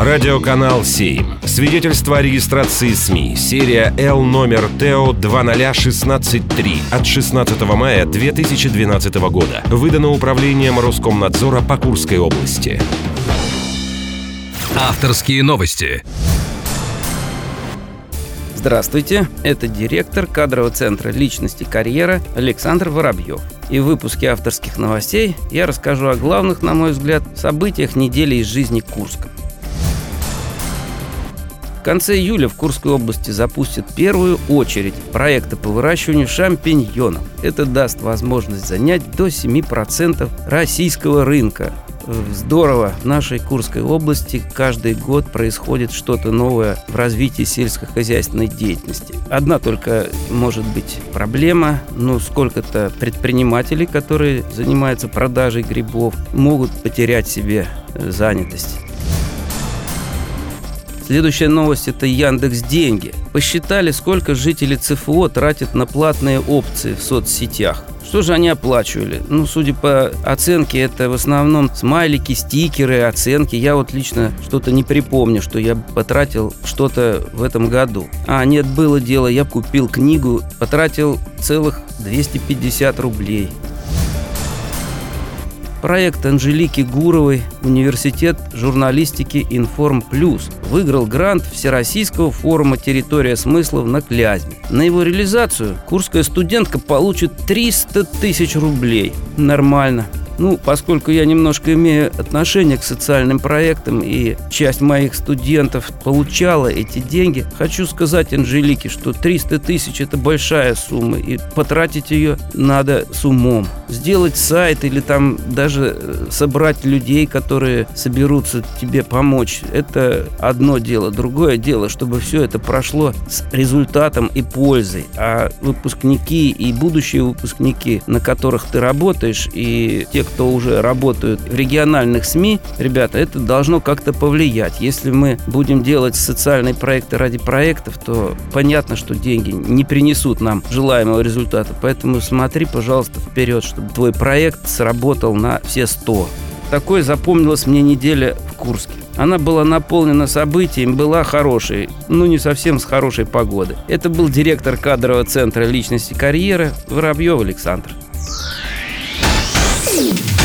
Радиоканал 7. Свидетельство о регистрации СМИ. Серия Л номер ТО 20163 от 16 мая 2012 года. Выдано управлением Роскомнадзора по Курской области. Авторские новости. Здравствуйте, это директор кадрового центра личности карьера Александр Воробьев. И в выпуске авторских новостей я расскажу о главных, на мой взгляд, событиях недели из жизни Курска. Конце июля в Курской области запустят первую очередь проекта по выращиванию шампиньонов. Это даст возможность занять до 7% российского рынка. Здорово. В нашей Курской области каждый год происходит что-то новое в развитии сельскохозяйственной деятельности. Одна только может быть проблема, ну сколько-то предпринимателей, которые занимаются продажей грибов, могут потерять себе э, занятость. Следующая новость – это Яндекс Деньги. Посчитали, сколько жители ЦФО тратят на платные опции в соцсетях. Что же они оплачивали? Ну, судя по оценке, это в основном смайлики, стикеры, оценки. Я вот лично что-то не припомню, что я потратил что-то в этом году. А, нет, было дело, я купил книгу, потратил целых 250 рублей. Проект Анжелики Гуровой «Университет журналистики Информ Плюс» выиграл грант Всероссийского форума «Территория смыслов» на Клязьме. На его реализацию курская студентка получит 300 тысяч рублей. Нормально. Ну, поскольку я немножко имею отношение к социальным проектам и часть моих студентов получала эти деньги, хочу сказать Анжелике, что 300 тысяч – это большая сумма, и потратить ее надо с умом. Сделать сайт или там даже э, собрать людей, которые соберутся тебе помочь – это одно дело. Другое дело, чтобы все это прошло с результатом и пользой. А выпускники и будущие выпускники, на которых ты работаешь, и те, кто уже работают в региональных СМИ, ребята, это должно как-то повлиять. Если мы будем делать социальные проекты ради проектов, то понятно, что деньги не принесут нам желаемого результата. Поэтому смотри, пожалуйста, вперед, чтобы твой проект сработал на все 100. Такой запомнилась мне неделя в Курске. Она была наполнена событиями, была хорошей, но не совсем с хорошей погоды. Это был директор кадрового центра личности карьеры Воробьев Александр. Thank you.